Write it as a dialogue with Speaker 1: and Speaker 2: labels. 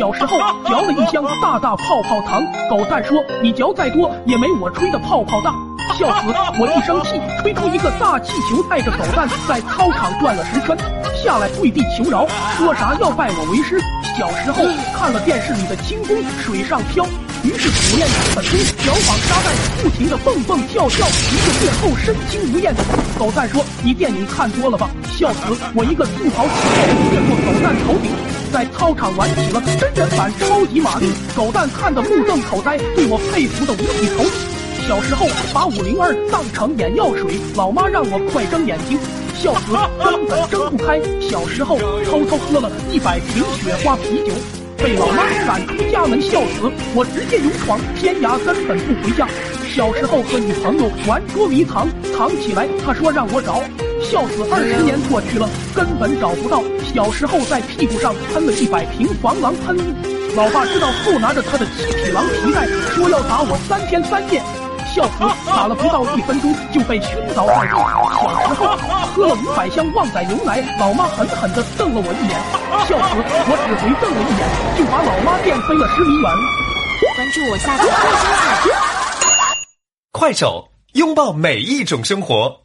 Speaker 1: 小时候嚼了一箱大大泡泡糖，狗蛋说你嚼再多也没我吹的泡泡大，笑死！我一生气吹出一个大气球，带着狗蛋在操场转了十圈，下来跪地求饶，说啥要拜我为师。小时候看了电视里的轻功水上漂，于是苦练基本功，脚绑沙袋，不停的蹦蹦跳跳，一个月后身轻如燕。狗蛋说你电影看多了吧？笑死！我一个速跑起跳越过狗蛋头顶。在操场玩起了真人版超级玛丽，狗蛋看得目瞪口呆，对我佩服的五体投地。小时候把五零二当成眼药水，老妈让我快睁眼睛，笑死，根本睁不开。小时候偷偷喝了一百瓶雪花啤酒，被老妈赶出家门，笑死，我直接勇闯天涯，根本不回家。小时候和女朋友玩捉迷藏，藏起来，她说让我找。笑死！二十年过去了，根本找不到。小时候在屁股上喷了一百瓶防狼喷雾，老爸知道后拿着他的七匹狼皮带说要打我三天三夜。笑死！打了不到一分钟就被熏倒在地。小时候喝了五百箱旺仔牛奶，老妈狠狠地瞪了我一眼。笑死！我只回瞪了一眼，就把老妈电飞了十米远。
Speaker 2: 关注我下载快手，
Speaker 3: 快手拥抱每一种生活。